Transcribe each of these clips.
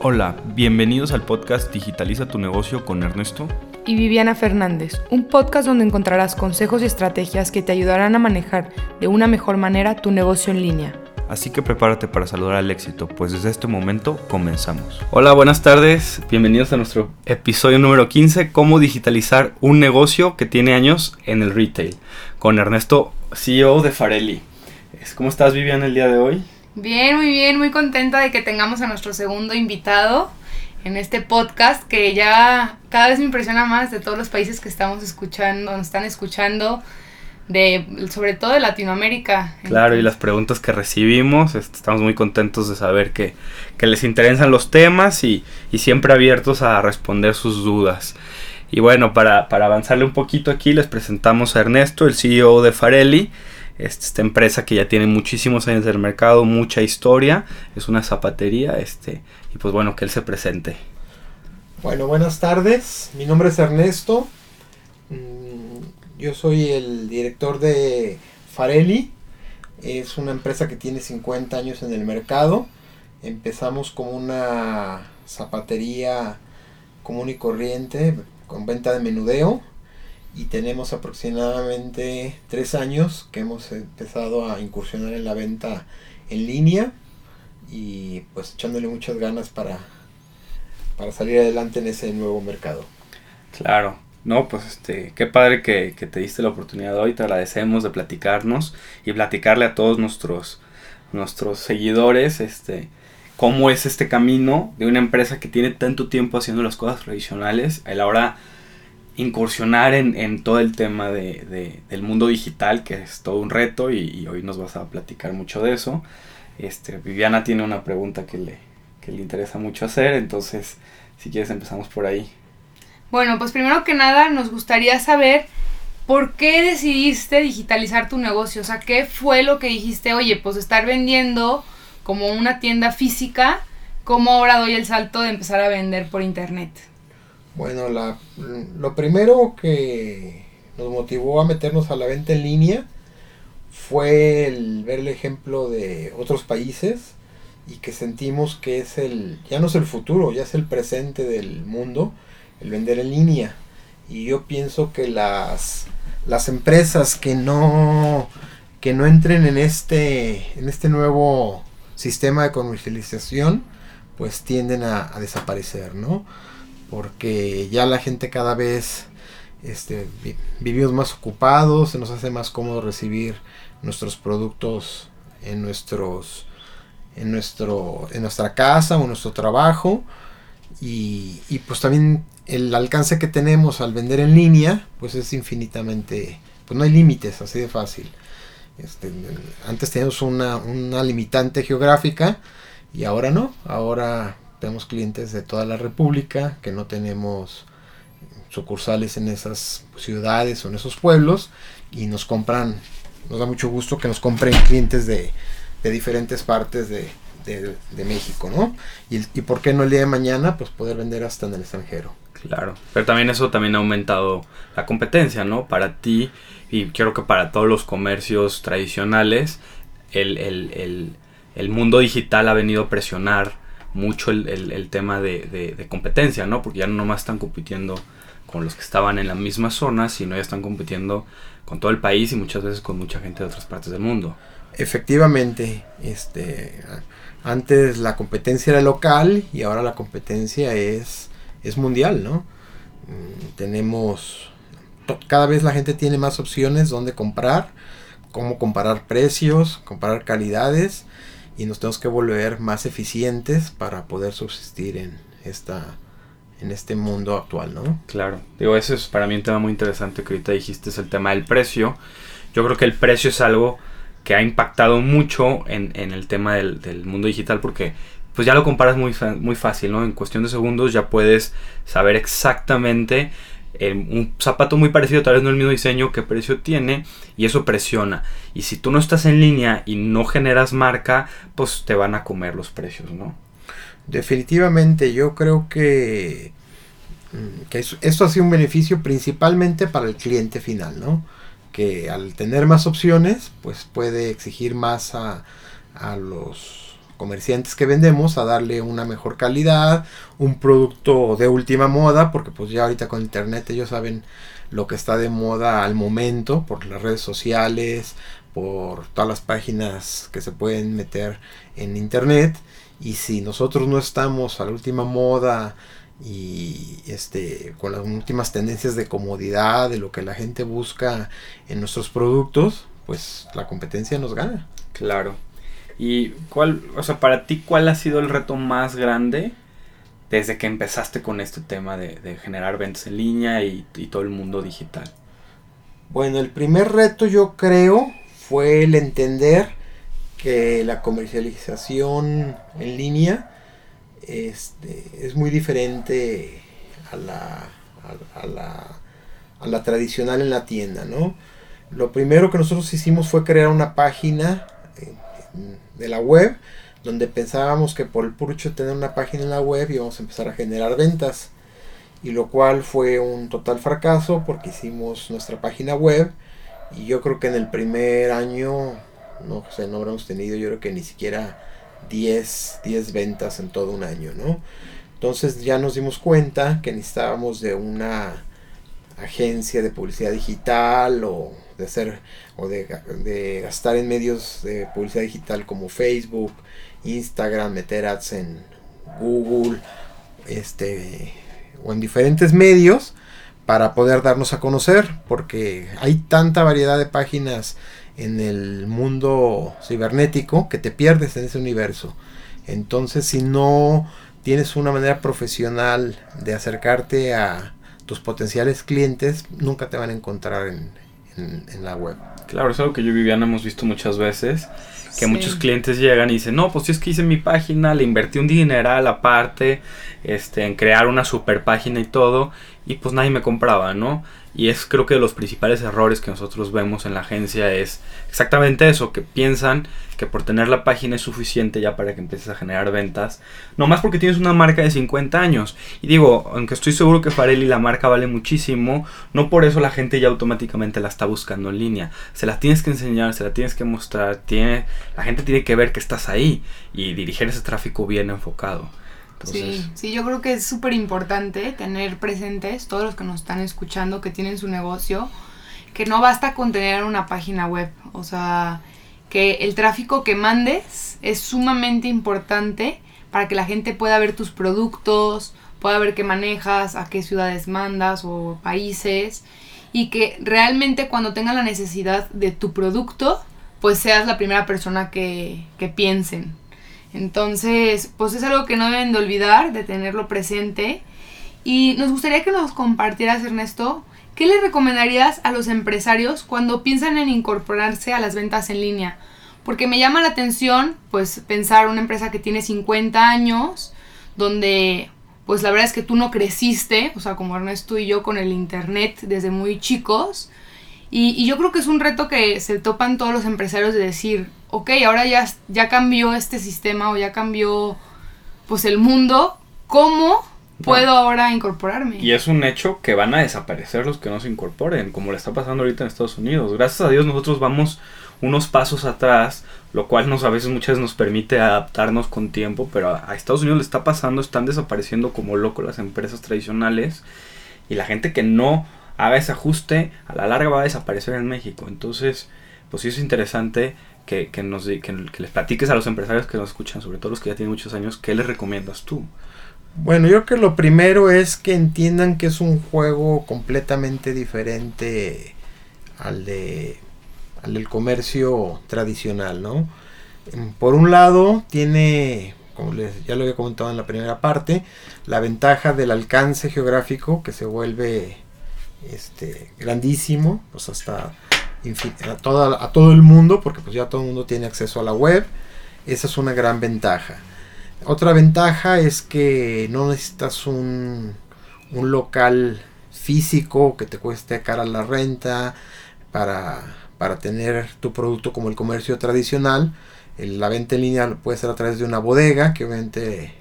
Hola, bienvenidos al podcast Digitaliza tu negocio con Ernesto y Viviana Fernández, un podcast donde encontrarás consejos y estrategias que te ayudarán a manejar de una mejor manera tu negocio en línea. Así que prepárate para saludar al éxito, pues desde este momento comenzamos. Hola, buenas tardes, bienvenidos a nuestro episodio número 15, cómo digitalizar un negocio que tiene años en el retail, con Ernesto, CEO de Farelli. ¿Cómo estás Viviana el día de hoy? Bien, muy bien, muy contenta de que tengamos a nuestro segundo invitado en este podcast que ya cada vez me impresiona más de todos los países que estamos escuchando, nos están escuchando, de sobre todo de Latinoamérica. Claro, y las preguntas que recibimos, estamos muy contentos de saber que, les interesan los temas y, y, siempre abiertos a responder sus dudas. Y bueno, para, para avanzarle un poquito aquí, les presentamos a Ernesto, el CEO de Farelli esta empresa que ya tiene muchísimos años del mercado, mucha historia, es una zapatería, este, y pues bueno, que él se presente. Bueno, buenas tardes, mi nombre es Ernesto, mm, yo soy el director de Farelli, es una empresa que tiene 50 años en el mercado, empezamos como una zapatería común y corriente con venta de menudeo, y tenemos aproximadamente tres años que hemos empezado a incursionar en la venta en línea y pues echándole muchas ganas para, para salir adelante en ese nuevo mercado. Claro, no, pues este, qué padre que, que, te diste la oportunidad hoy, te agradecemos de platicarnos y platicarle a todos nuestros, nuestros seguidores, este, cómo es este camino de una empresa que tiene tanto tiempo haciendo las cosas tradicionales, a la hora incursionar en, todo el tema de, del mundo digital, que es todo un reto y, hoy nos vas a platicar mucho de eso. Este, Viviana tiene una pregunta que le, que le interesa mucho hacer, entonces si quieres empezamos por ahí. Bueno, pues primero que nada nos gustaría saber por qué decidiste digitalizar tu negocio, o sea, qué fue lo que dijiste, oye, pues estar vendiendo como una tienda física, ¿cómo ahora doy el salto de empezar a vender por internet? Bueno, la, lo primero que nos motivó a meternos a la venta en línea fue el ver el ejemplo de otros países y que sentimos que es el, ya no es el futuro, ya es el presente del mundo, el vender en línea. Y yo pienso que las, las empresas que no, que no entren en este, en este nuevo sistema de comercialización, pues tienden a, a desaparecer, ¿no? Porque ya la gente cada vez este, vivimos más ocupados, se nos hace más cómodo recibir nuestros productos en nuestros en nuestro en nuestra casa o en nuestro trabajo. Y, y, pues también el alcance que tenemos al vender en línea pues es infinitamente pues no hay límites así de fácil. Este, antes teníamos una, una limitante geográfica y ahora no. Ahora tenemos clientes de toda la República que no tenemos sucursales en esas ciudades o en esos pueblos y nos compran, nos da mucho gusto que nos compren clientes de, diferentes partes de, México, ¿no? Y, y por qué no el día de mañana, pues poder vender hasta en el extranjero. Claro, pero también eso también ha aumentado la competencia, ¿no? Para ti y creo que para todos los comercios tradicionales, el, el, el mundo digital ha venido a presionar mucho el, tema de, competencia, ¿no? Porque ya no nomás están compitiendo con los que estaban en la misma zona, sino ya están compitiendo con todo el país y muchas veces con mucha gente de otras partes del mundo. Efectivamente, este, antes la competencia era local y ahora la competencia es, es mundial, ¿no? Mm, tenemos, cada vez la gente tiene más opciones donde comprar, cómo comparar precios, comparar calidades y nos tenemos que volver más eficientes para poder subsistir en esta en este mundo actual, ¿no? Claro, digo, ese es para mí un tema muy interesante que ahorita dijiste, es el tema del precio. Yo creo que el precio es algo que ha impactado mucho en, el tema del, del, mundo digital porque pues ya lo comparas muy, muy fácil, ¿no? En cuestión de segundos ya puedes saber exactamente un zapato muy parecido, tal vez no el mismo diseño, qué precio tiene y eso presiona. Y si tú no estás en línea y no generas marca, pues te van a comer los precios, ¿no? Definitivamente, yo creo que, mm, que esto ha sido un beneficio principalmente para el cliente final, ¿no? Que al tener más opciones, pues puede exigir más a, a los comerciantes que vendemos a darle una mejor calidad, un producto de última moda, porque pues ya ahorita con internet ellos saben lo que está de moda al momento por las redes sociales, por todas las páginas que se pueden meter en internet. Y si nosotros no estamos a la última moda y este con las últimas tendencias de comodidad de lo que la gente busca en nuestros productos pues la competencia nos gana. Claro y cuál o sea para ti cuál ha sido el reto más grande desde que empezaste con este tema de, generar ventas en línea y, y todo el mundo digital bueno el primer reto yo creo fue el entender que la comercialización en línea este, es muy diferente a la, a, la, a la tradicional en la tienda, ¿no? Lo primero que nosotros hicimos fue crear una página de la web donde pensábamos que por el de tener una página en la web íbamos a empezar a generar ventas y lo cual fue un total fracaso porque hicimos nuestra página web y yo creo que en el primer año no sé, no habremos tenido yo creo que ni siquiera 10, 10 ventas en todo un año, ¿no? Entonces ya nos dimos cuenta que necesitábamos de una agencia de publicidad digital o de hacer o de, gastar en medios de publicidad digital como Facebook, Instagram, meter ads en Google, este o en diferentes medios para poder darnos a conocer, porque hay tanta variedad de páginas en el mundo cibernético que te pierdes en ese universo. Entonces, si no tienes una manera profesional de acercarte a tus potenciales clientes, nunca te van a encontrar en, la web. Claro, es algo que yo y Viviana hemos visto muchas veces, que muchos clientes llegan y dicen, no, pues si es que hice mi página, le invertí un dineral aparte, este, en crear una super página y todo, y pues nadie me compraba, ¿no? Y es creo que de los principales errores que nosotros vemos en la agencia es exactamente eso, que piensan que por tener la página es suficiente ya para que empieces a generar ventas, no más porque tienes una marca de 50 años. Y digo, aunque estoy seguro que Farelli la marca vale muchísimo, no por eso la gente ya automáticamente la está buscando en línea. Se la tienes que enseñar, se la tienes que mostrar, tiene, la gente tiene que ver que estás ahí y dirigir ese tráfico bien enfocado. Sí, sí, yo creo que es súper importante tener presentes todos los que nos están escuchando que tienen su negocio, que no basta con tener una página web, o sea, que el tráfico que mandes es sumamente importante para que la gente pueda ver tus productos, pueda ver qué manejas, a qué ciudades mandas o países y que realmente cuando tengan la necesidad de tu producto, pues seas la primera persona que, que piensen. Entonces, pues es algo que no deben de olvidar, de tenerlo presente. Y nos gustaría que nos compartieras, Ernesto, ¿qué le recomendarías a los empresarios cuando piensan en incorporarse a las ventas en línea? Porque me llama la atención, pues, pensar una empresa que tiene 50 años, donde, pues, la verdad es que tú no creciste, o sea, como Ernesto y yo con el Internet desde muy chicos. Y, y yo creo que es un reto que se topan todos los empresarios de decir, ok, ahora ya, ya cambió este sistema o ya cambió pues el mundo, ¿cómo puedo ahora incorporarme? Y es un hecho que van a desaparecer los que no se incorporen, como le está pasando ahorita en Estados Unidos. Gracias a Dios nosotros vamos unos pasos atrás, lo cual nos a veces muchas veces nos permite adaptarnos con tiempo, pero a Estados Unidos le está pasando, están desapareciendo como loco las empresas tradicionales y la gente que no haga ese ajuste a la larga va a desaparecer en México. Entonces, pues sí es interesante que, nos, que, les platiques a los empresarios que nos escuchan, sobre todo los que ya tienen muchos años, ¿qué les recomiendas tú? Bueno, yo creo que lo primero es que entiendan que es un juego completamente diferente al de al del comercio tradicional, ¿no? Por un lado, tiene, como les, ya lo había comentado en la primera parte, la ventaja del alcance geográfico que se vuelve este, grandísimo, pues hasta a, toda, a todo el mundo, porque pues ya todo el mundo tiene acceso a la web. Esa es una gran ventaja. Otra ventaja es que no necesitas un, un local físico que te cueste cara la renta para, para tener tu producto como el comercio tradicional. La venta en línea puede ser a través de una bodega, que obviamente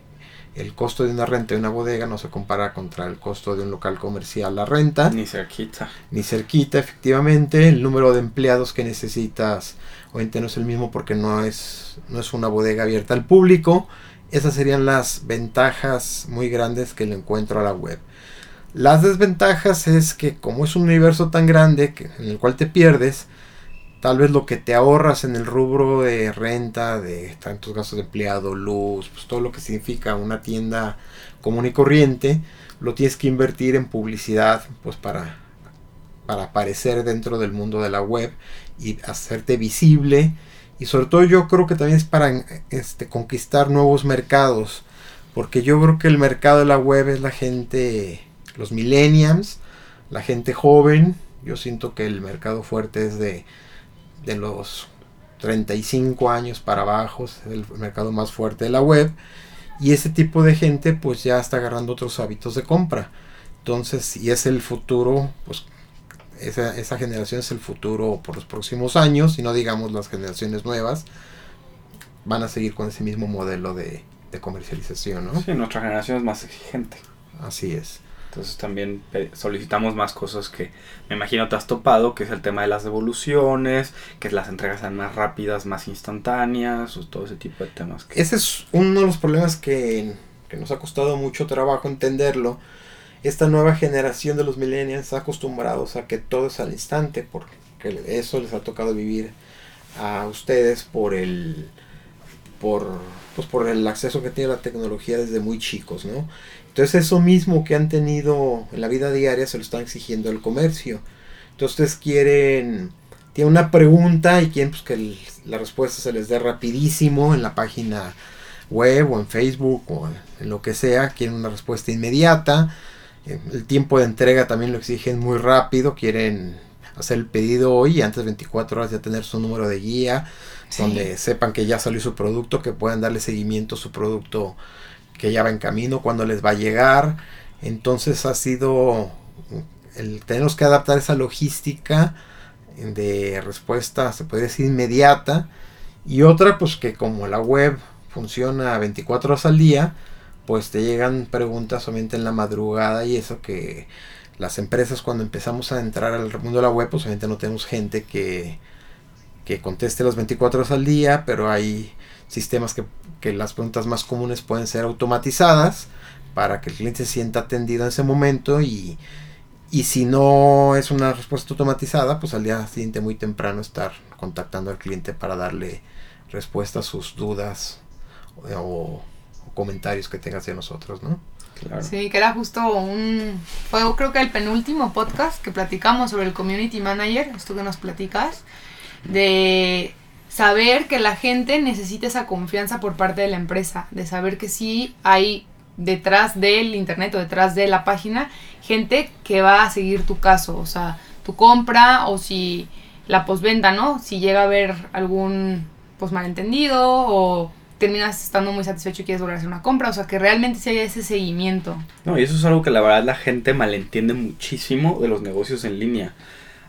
el costo de una renta de una bodega no se compara contra el costo de un local comercial la renta. Ni cerquita. Ni cerquita, efectivamente. El número de empleados que necesitas obviamente no es el mismo porque no es, no es una bodega abierta al público. Esas serían las ventajas muy grandes que le encuentro a la web. Las desventajas es que como es un universo tan grande que, en el cual te pierdes, tal vez lo que te ahorras en el rubro de renta, de tantos gastos de empleado, luz, pues todo lo que significa una tienda común y corriente, lo tienes que invertir en publicidad, pues para, para aparecer dentro del mundo de la web y hacerte visible. Y sobre todo yo creo que también es para este, conquistar nuevos mercados. Porque yo creo que el mercado de la web es la gente, los millennials, la gente joven. Yo siento que el mercado fuerte es de de los 35 años para abajo, es el mercado más fuerte de la web. Y ese tipo de gente pues ya está agarrando otros hábitos de compra. Entonces, y es el futuro, pues esa, esa generación es el futuro por los próximos años, y no digamos las generaciones nuevas, van a seguir con ese mismo modelo de, de comercialización, ¿no? Sí, nuestra generación es más exigente. Así es. Entonces también solicitamos más cosas que me imagino te has topado, que es el tema de las devoluciones, que las entregas sean más rápidas, más instantáneas, o todo ese tipo de temas. Ese es uno de los problemas que, que, nos ha costado mucho trabajo entenderlo. Esta nueva generación de los millennials está acostumbrados a que todo es al instante, porque eso les ha tocado vivir a ustedes por el por pues por el acceso que tiene la tecnología desde muy chicos, ¿no? Entonces eso mismo que han tenido en la vida diaria se lo están exigiendo al comercio. Entonces quieren, tienen una pregunta y quieren pues, que la respuesta se les dé rapidísimo en la página web o en Facebook o en lo que sea. Quieren una respuesta inmediata. Eh, el tiempo de entrega también lo exigen muy rápido. Quieren hacer el pedido hoy y antes de 24 horas ya tener su número de guía. Donde sepan que ya salió su producto, que puedan darle seguimiento a su producto que ya va en camino, cuando les va a llegar. Entonces ha sido el tenemos que adaptar esa logística de respuesta, se puede decir inmediata. Y otra, pues que como la web funciona 24 horas al día, pues te llegan preguntas solamente en la madrugada y eso que las empresas cuando empezamos a entrar al mundo de la web, pues obviamente no tenemos gente que, que conteste las 24 horas al día, pero hay sistemas que que las preguntas más comunes pueden ser automatizadas para que el cliente se sienta atendido en ese momento y, y si no es una respuesta automatizada, pues al día siguiente muy temprano estar contactando al cliente para darle respuesta a sus dudas o, comentarios que tenga hacia nosotros, ¿no? Sí, que era justo un... Creo que el penúltimo podcast que platicamos sobre el Community Manager, esto que nos platicas, de saber que la gente necesita esa confianza por parte de la empresa, de saber que sí hay detrás del internet o detrás de la página gente que va a seguir tu caso, o sea, tu compra o si la posventa, ¿no? Si llega a haber algún pues malentendido o terminas estando muy satisfecho y quieres volver a hacer una compra, o sea, que realmente se haya ese seguimiento. No, y eso es algo que la verdad la gente malentiende muchísimo de los negocios en línea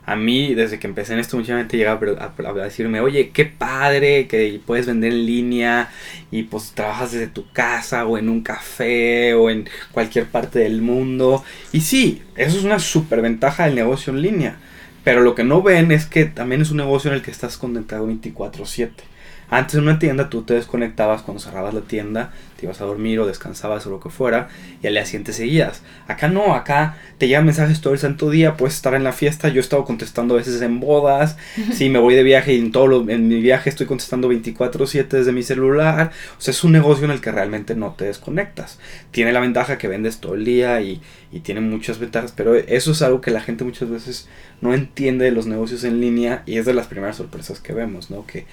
a mí, desde que empecé en esto, mucha gente llega a, decirme, oye, qué padre que puedes vender en línea y pues trabajas desde tu casa o en un café o en cualquier parte del mundo. Y sí, eso es una super ventaja del negocio en línea. Pero lo que no ven es que también es un negocio en el que estás conectado 24/7. Antes en una tienda tú te desconectabas cuando cerrabas la tienda, te ibas a dormir o descansabas o lo que fuera y al día siguiente seguías. Acá no, acá te llegan mensajes todo el santo día, puedes estar en la fiesta, yo he estado contestando a veces en bodas, si me voy de viaje y en todo lo, en mi viaje estoy contestando 24/7 desde mi celular, o sea, es un negocio en el que realmente no te desconectas. Tiene la ventaja que vendes todo el día y, y tiene muchas ventajas, pero eso es algo que la gente muchas veces no entiende de los negocios en línea y es de las primeras sorpresas que vemos, ¿no? Que,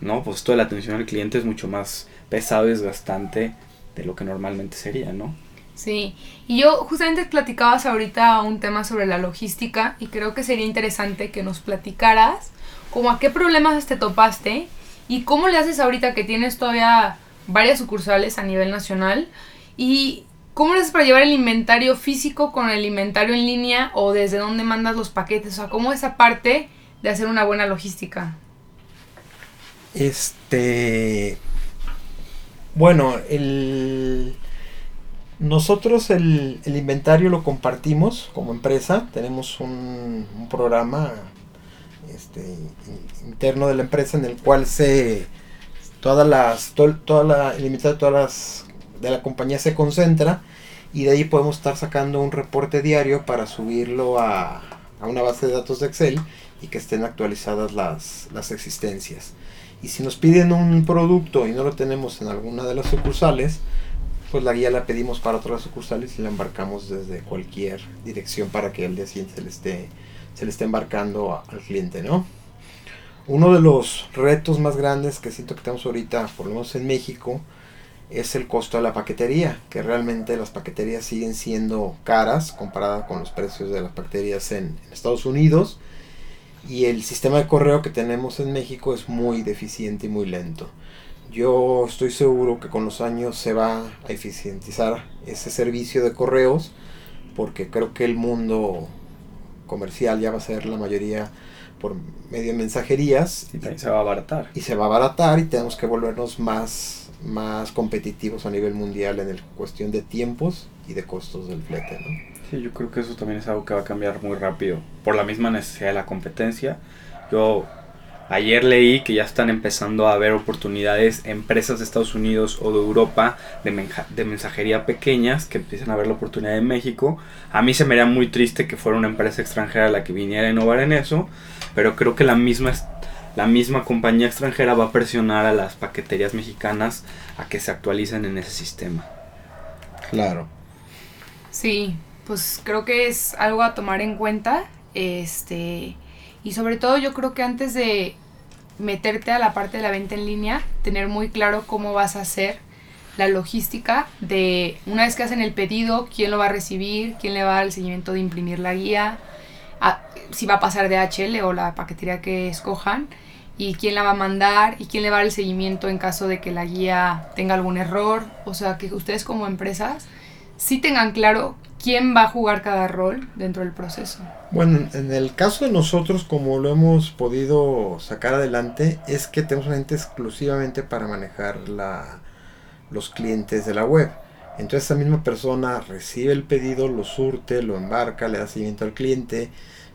no, pues esto de la atención al cliente es mucho más pesado y desgastante de lo que normalmente sería, ¿no? Sí, y yo justamente platicabas ahorita un tema sobre la logística y creo que sería interesante que nos platicaras como a qué problemas te topaste y cómo le haces ahorita que tienes todavía varias sucursales a nivel nacional y cómo le haces para llevar el inventario físico con el inventario en línea o desde dónde mandas los paquetes, o sea, cómo esa parte de hacer una buena logística. Este, bueno, el Nosotros el, inventario lo compartimos como empresa. Tenemos un, un programa este, interno de la empresa en el cual se todas las to- toda la el inventario de todas las de la compañía se concentra y de ahí podemos estar sacando un reporte diario para subirlo a, a una base de datos de Excel y que estén actualizadas las, las existencias. Y si nos piden un producto y no lo tenemos en alguna de las sucursales, pues la guía la pedimos para otras sucursales y la embarcamos desde cualquier dirección para que al día siguiente se le esté, se le esté embarcando al cliente, ¿no? Uno de los retos más grandes que siento que tenemos ahorita, por lo menos en México, es el costo de la paquetería, que realmente las paqueterías siguen siendo caras comparadas con los precios de las paqueterías en, en Estados Unidos y el sistema de correo que tenemos en México es muy deficiente y muy lento. Yo estoy seguro que con los años se va a eficientizar ese servicio de correos porque creo que el mundo comercial ya va a ser la mayoría por medio de mensajerías Y también se va a abaratar. y se va a abaratar y tenemos que volvernos más, más competitivos a nivel mundial en el cuestión de tiempos y de costos del flete, ¿no? Sí, yo creo que eso también es algo que va a cambiar muy rápido por la misma necesidad de la competencia. Yo ayer leí que ya están empezando a haber oportunidades empresas de Estados Unidos o de Europa de, menja- de mensajería pequeñas que empiezan a ver la oportunidad en México. A mí se me haría muy triste que fuera una empresa extranjera la que viniera a innovar en eso, pero creo que la misma la misma compañía extranjera va a presionar a las paqueterías mexicanas a que se actualicen en ese sistema. Claro. Sí, pues creo que es algo a tomar en cuenta. Este, y sobre todo yo creo que antes de meterte a la parte de la venta en línea, tener muy claro cómo vas a hacer la logística de una vez que hacen el pedido, quién lo va a recibir, quién le va a dar el seguimiento de imprimir la guía, si va a pasar de HL o la paquetería que escojan, y quién la va a mandar y quién le va a dar el seguimiento en caso de que la guía tenga algún error. O sea, que ustedes como empresas sí tengan claro quién va a jugar cada rol dentro del proceso. Bueno, en el caso de nosotros, como lo hemos podido sacar adelante, es que tenemos una gente exclusivamente para manejar la, los clientes de la web. Entonces esa misma persona recibe el pedido, lo surte, lo embarca, le da seguimiento al cliente,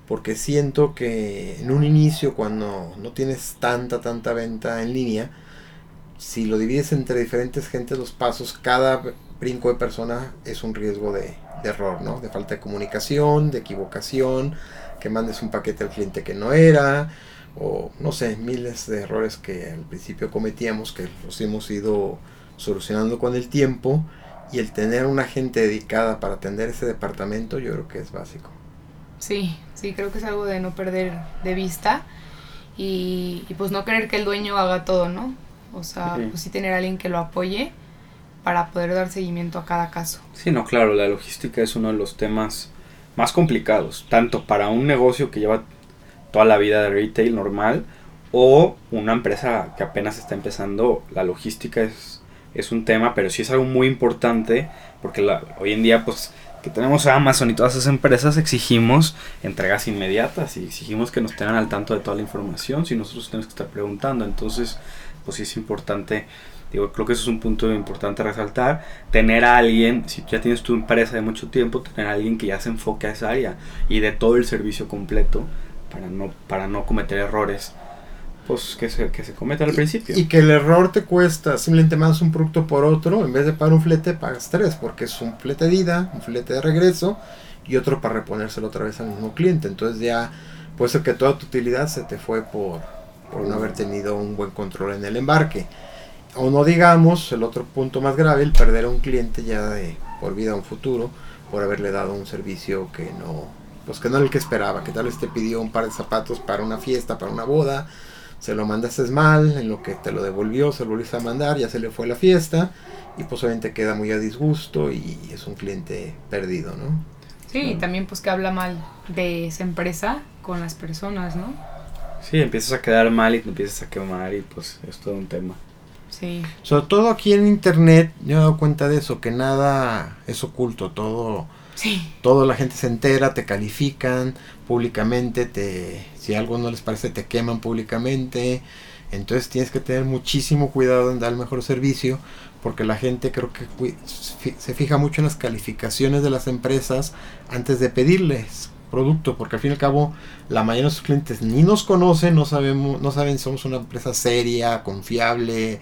porque siento que en un inicio, cuando no tienes tanta, tanta venta en línea, si lo divides entre diferentes gentes los pasos, cada brinco de persona es un riesgo de, de error, ¿no? De falta de comunicación, de equivocación, que mandes un paquete al cliente que no era, o no sé, miles de errores que al principio cometíamos que los hemos ido solucionando con el tiempo y el tener una gente dedicada para atender ese departamento yo creo que es básico. Sí, sí, creo que es algo de no perder de vista y, y pues no querer que el dueño haga todo, ¿no? O sea, Sí. pues sí tener a alguien que lo apoye para poder dar seguimiento a cada caso. Sí, no, claro, la logística es uno de los temas más complicados, tanto para un negocio que lleva toda la vida de retail normal o una empresa que apenas está empezando, la logística es, es un tema, pero sí es algo muy importante porque la- hoy en día pues que tenemos a Amazon y todas esas empresas exigimos entregas inmediatas y exigimos que nos tengan al tanto de toda la información si nosotros tenemos que estar preguntando, entonces pues sí es importante Digo, creo que eso es un punto importante resaltar. Tener a alguien, si ya tienes tu empresa de mucho tiempo, tener a alguien que ya se enfoque a esa área y de todo el servicio completo para no, para no cometer errores pues que se, que se cometen al principio. Y que el error te cuesta, simplemente mandas un producto por otro, en vez de pagar un flete, pagas tres, porque es un flete de ida, un flete de regreso y otro para reponérselo otra vez al mismo cliente. Entonces ya puede ser que toda tu utilidad se te fue por, por no haber tenido un buen control en el embarque. O no digamos, el otro punto más grave, el perder a un cliente ya de por vida a un futuro, por haberle dado un servicio que no, pues que no era el que esperaba, que tal vez te pidió un par de zapatos para una fiesta, para una boda, se lo mandaste mal, en lo que te lo devolvió, se lo volviste a mandar, ya se le fue la fiesta, y pues obviamente queda muy a disgusto y es un cliente perdido, ¿no? Sí, y también pues que habla mal de esa empresa con las personas, ¿no? Sí, empiezas a quedar mal y te empiezas a quemar y pues es todo un tema. Sí, Sobre todo aquí en internet, yo me he dado cuenta de eso, que nada es oculto, todo, sí, todo la gente se entera, te califican públicamente, te, si algo no les parece te queman públicamente, entonces tienes que tener muchísimo cuidado en dar el mejor servicio, porque la gente creo que se fija mucho en las calificaciones de las empresas antes de pedirles producto, porque al fin y al cabo la mayoría de nuestros clientes ni nos conocen, no sabemos, no saben si somos una empresa seria, confiable.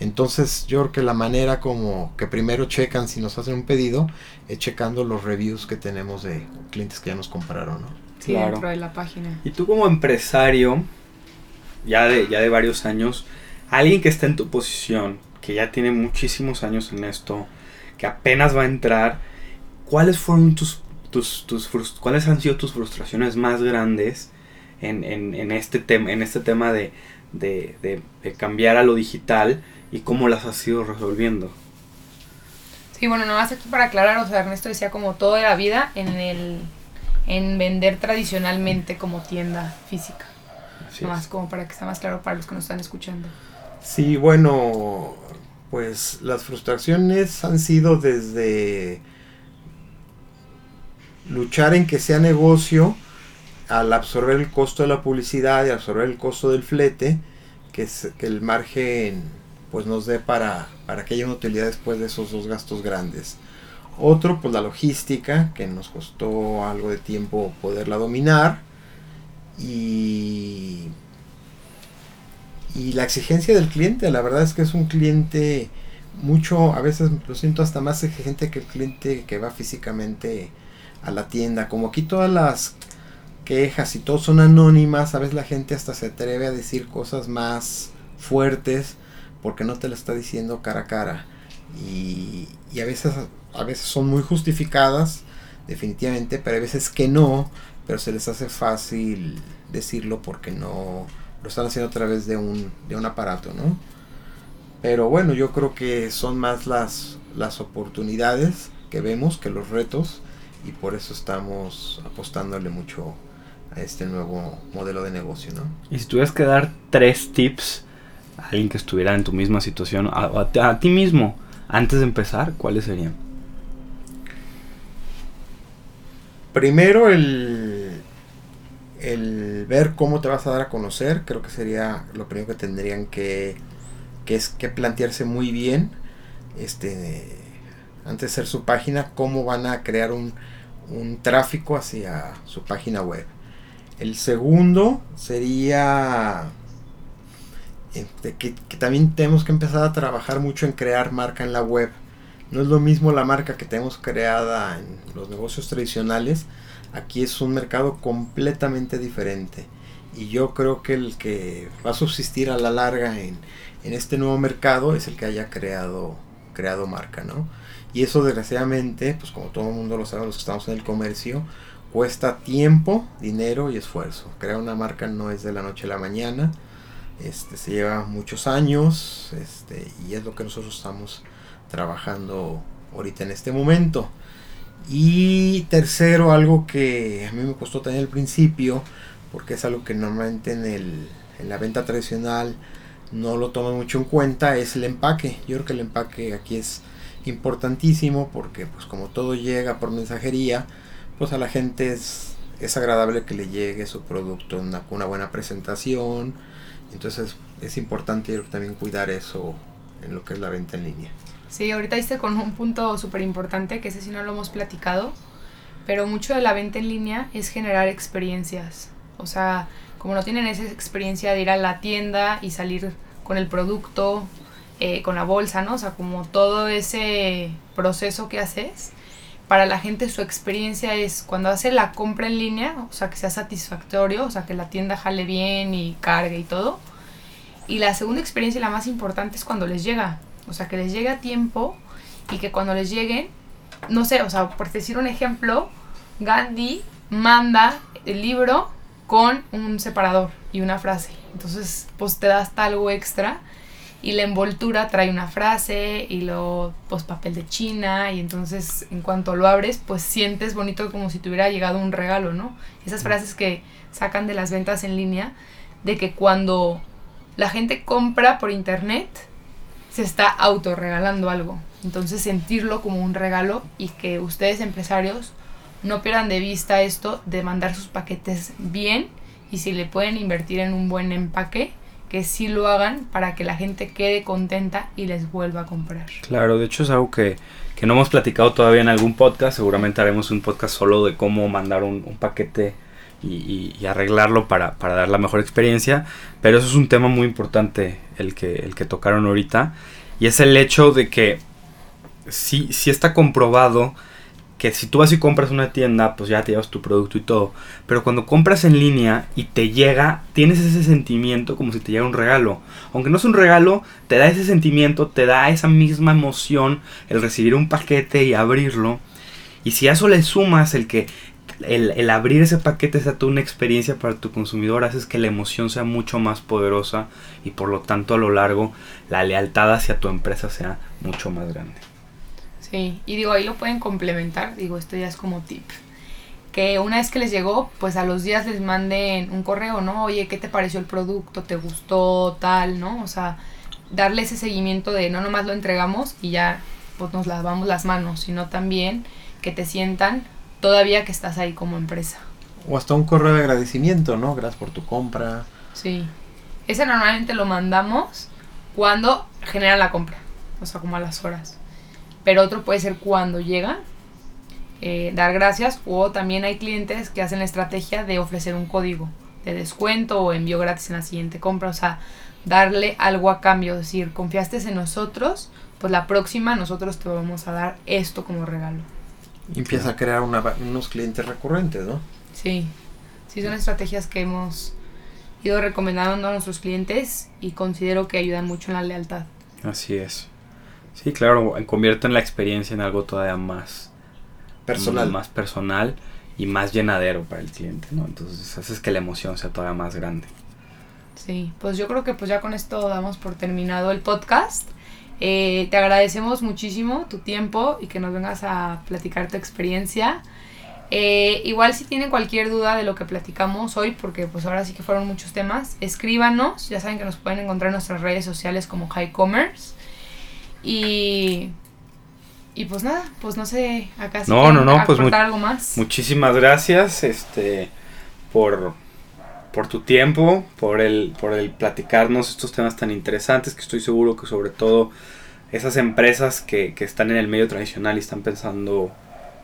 Entonces yo creo que la manera como que primero checan si nos hacen un pedido es checando los reviews que tenemos de clientes que ya nos compraron, ¿no? Sí, dentro de la página. Y tú como empresario, ya de, ya de varios años, alguien que está en tu posición, que ya tiene muchísimos años en esto, que apenas va a entrar, ¿cuáles fueron tus, tus, tus cuáles han sido tus frustraciones más grandes en, en, este, tema en este tema de, de, cambiar a lo digital y cómo las has ido resolviendo? Sí, bueno, nomás aquí para aclarar, o sea, Ernesto decía como toda la vida en el en vender tradicionalmente como tienda física. nomás como para que sea más claro para los que nos están escuchando. Sí, bueno, pues las frustraciones han sido desde luchar en que sea negocio al absorber el costo de la publicidad y absorber el costo del flete, que, que el margen pues nos dé para, para que haya una utilidad después de esos dos gastos grandes. Otro, pues la logística, que nos costó algo de tiempo poderla dominar. Y y la exigencia del cliente, la verdad es que es un cliente mucho, a veces lo siento hasta más exigente que el cliente que va físicamente a la tienda. Como aquí todas las quejas y todo son anónimas, a veces la gente hasta se atreve a decir cosas más fuertes porque no te lo está diciendo cara a cara. Y, y a veces a veces son muy justificadas, definitivamente, pero hay veces que no, pero se les hace fácil decirlo porque no lo están haciendo a través de un, de un aparato, ¿no? Pero bueno, yo creo que son más las, las oportunidades que vemos que los retos y por eso estamos apostándole mucho a este nuevo modelo de negocio, ¿no? Y si tuvieras que dar tres tips alguien que estuviera en tu misma situación, a, a, a ti mismo, antes de empezar, ¿cuáles serían? Primero el, el ver cómo te vas a dar a conocer, creo que sería lo primero que tendrían que, que es que plantearse muy bien, este, antes de hacer su página, cómo van a crear un, un tráfico hacia su página web. El segundo sería este, que, también tenemos que empezar a trabajar mucho en crear marca en la web. No es lo mismo la marca que tenemos creada en los negocios tradicionales Aquí es un mercado completamente diferente. Y yo creo que el que va a subsistir a la larga en, este nuevo mercado es el que haya creado, creado marca, ¿no? Y eso desgraciadamente, pues como todo el mundo lo sabe, los que estamos en el comercio, cuesta tiempo, dinero y esfuerzo. Crear una marca no es de la noche a la mañana, este, se lleva muchos años este, y es lo que nosotros estamos trabajando ahorita en este momento. Y tercero, algo que a mí me costó tener al principio, porque es algo que normalmente en, el, en la venta tradicional no lo toman mucho en cuenta, es el empaque. Yo creo que el empaque aquí es importantísimo porque pues como todo llega por mensajería, pues a la gente es, es agradable que le llegue su producto con una, buena presentación. Entonces es importante también cuidar eso en lo que es la venta en línea. Sí, ahorita diste con un punto súper importante, que ese sí no lo hemos platicado, pero mucho de la venta en línea es generar experiencias. O sea, como no tienen esa experiencia de ir a la tienda y salir con el producto, eh, con la bolsa, ¿no? O sea, como todo ese proceso que haces, para la gente su experiencia es cuando hace la compra en línea, o sea, que sea satisfactorio, o sea, que la tienda jale bien y cargue y todo. Y la segunda experiencia la más importante es cuando les llega. O sea, que les llegue a tiempo y que cuando les lleguen, no sé, o sea, por decir un ejemplo, Gandhi manda el libro con un separador y una frase. Entonces, pues te da hasta algo extra y la envoltura trae una frase y lo pues papel de china y entonces en cuanto lo abres pues sientes bonito como si te hubiera llegado un regalo, ¿no? Esas frases que sacan de las ventas en línea de que cuando la gente compra por internet se está autorregalando algo. Entonces sentirlo como un regalo y que ustedes empresarios no pierdan de vista esto de mandar sus paquetes bien y si le pueden invertir en un buen empaque, que sí lo hagan para que la gente quede contenta y les vuelva a comprar. Claro, de hecho es algo que, que no hemos platicado todavía en algún podcast. Seguramente haremos un podcast solo de cómo mandar un, paquete y, y, arreglarlo para, para, dar la mejor experiencia. Pero eso es un tema muy importante el que, el que tocaron ahorita. Y es el hecho de que sí, sí está comprobado que si tú vas y compras una tienda, pues ya te llevas tu producto y todo. Pero cuando compras en línea y te llega, tienes ese sentimiento como si te llega un regalo. Aunque no es un regalo, te da ese sentimiento, te da esa misma emoción el recibir un paquete y abrirlo. Y si a eso le sumas el que el, el abrir ese paquete sea toda una experiencia para tu consumidor, haces que la emoción sea mucho más poderosa y por lo tanto a lo largo la lealtad hacia tu empresa sea mucho más grande. Sí, y digo, ahí lo pueden complementar, digo, esto ya es como tip. Que una vez que les llegó, pues a los días les manden un correo, ¿no? Oye, ¿qué te pareció el producto? ¿Te gustó? Tal, ¿no? O sea, darle ese seguimiento de no nomás lo entregamos y ya pues nos lavamos las manos, sino también que te sientan todavía que estás ahí como empresa. O hasta un correo de agradecimiento, ¿no? Gracias por tu compra. Sí. Ese normalmente lo mandamos cuando generan la compra, o sea, como a las horas pero otro puede ser cuando llega, eh, dar gracias, o también hay clientes que hacen la estrategia de ofrecer un código de descuento o envío gratis en la siguiente compra, o sea, darle algo a cambio, es decir, confiaste en nosotros, pues la próxima nosotros te vamos a dar esto como regalo. Y empieza a crear una, unos clientes recurrentes, ¿no? Sí, sí son estrategias que hemos ido recomendando a nuestros clientes y considero que ayudan mucho en la lealtad. Así es. Sí, claro, convierten la experiencia en algo todavía más personal. Más personal y más llenadero para el cliente, ¿no? Entonces haces que la emoción sea todavía más grande. Sí, pues yo creo que pues ya con esto damos por terminado el podcast. Eh, te agradecemos muchísimo tu tiempo y que nos vengas a platicar tu experiencia. Eh, igual si tienen cualquier duda de lo que platicamos hoy, porque pues ahora sí que fueron muchos temas, escríbanos. Ya saben que nos pueden encontrar en nuestras redes sociales como High Commerce. Y, y pues nada, pues no sé, acá sí no, no, no, pues algo más. Muchísimas gracias este por, por tu tiempo, por el, por el platicarnos estos temas tan interesantes que estoy seguro que sobre todo esas empresas que, que están en el medio tradicional y están pensando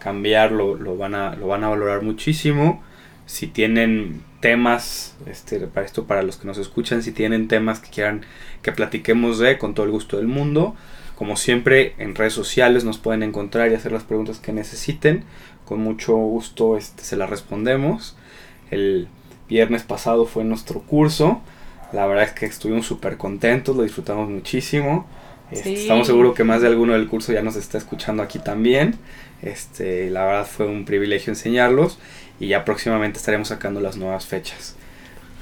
cambiar lo, lo, van, a, lo van a valorar muchísimo. Si tienen temas, este, para esto para los que nos escuchan, si tienen temas que quieran que platiquemos de, con todo el gusto del mundo, como siempre, en redes sociales nos pueden encontrar y hacer las preguntas que necesiten. Con mucho gusto este, se las respondemos. El viernes pasado fue nuestro curso. La verdad es que estuvimos súper contentos, lo disfrutamos muchísimo. Este, estamos seguros que más de alguno del curso ya nos está escuchando aquí también. Este, la verdad fue un privilegio enseñarlos y ya próximamente estaremos sacando las nuevas fechas.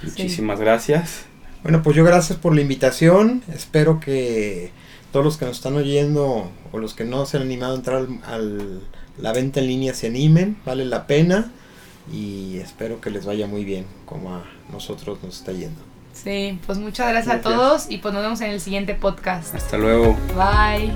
Muchísimas gracias. Bueno, pues yo gracias por la invitación. Espero que todos los que nos están oyendo o los que no se han animado a entrar a la venta en línea se animen, vale la pena y espero que les vaya muy bien como a nosotros nos está yendo. Sí, pues muchas gracias, gracias. a todos y pues nos vemos en el siguiente podcast. Hasta luego. Bye.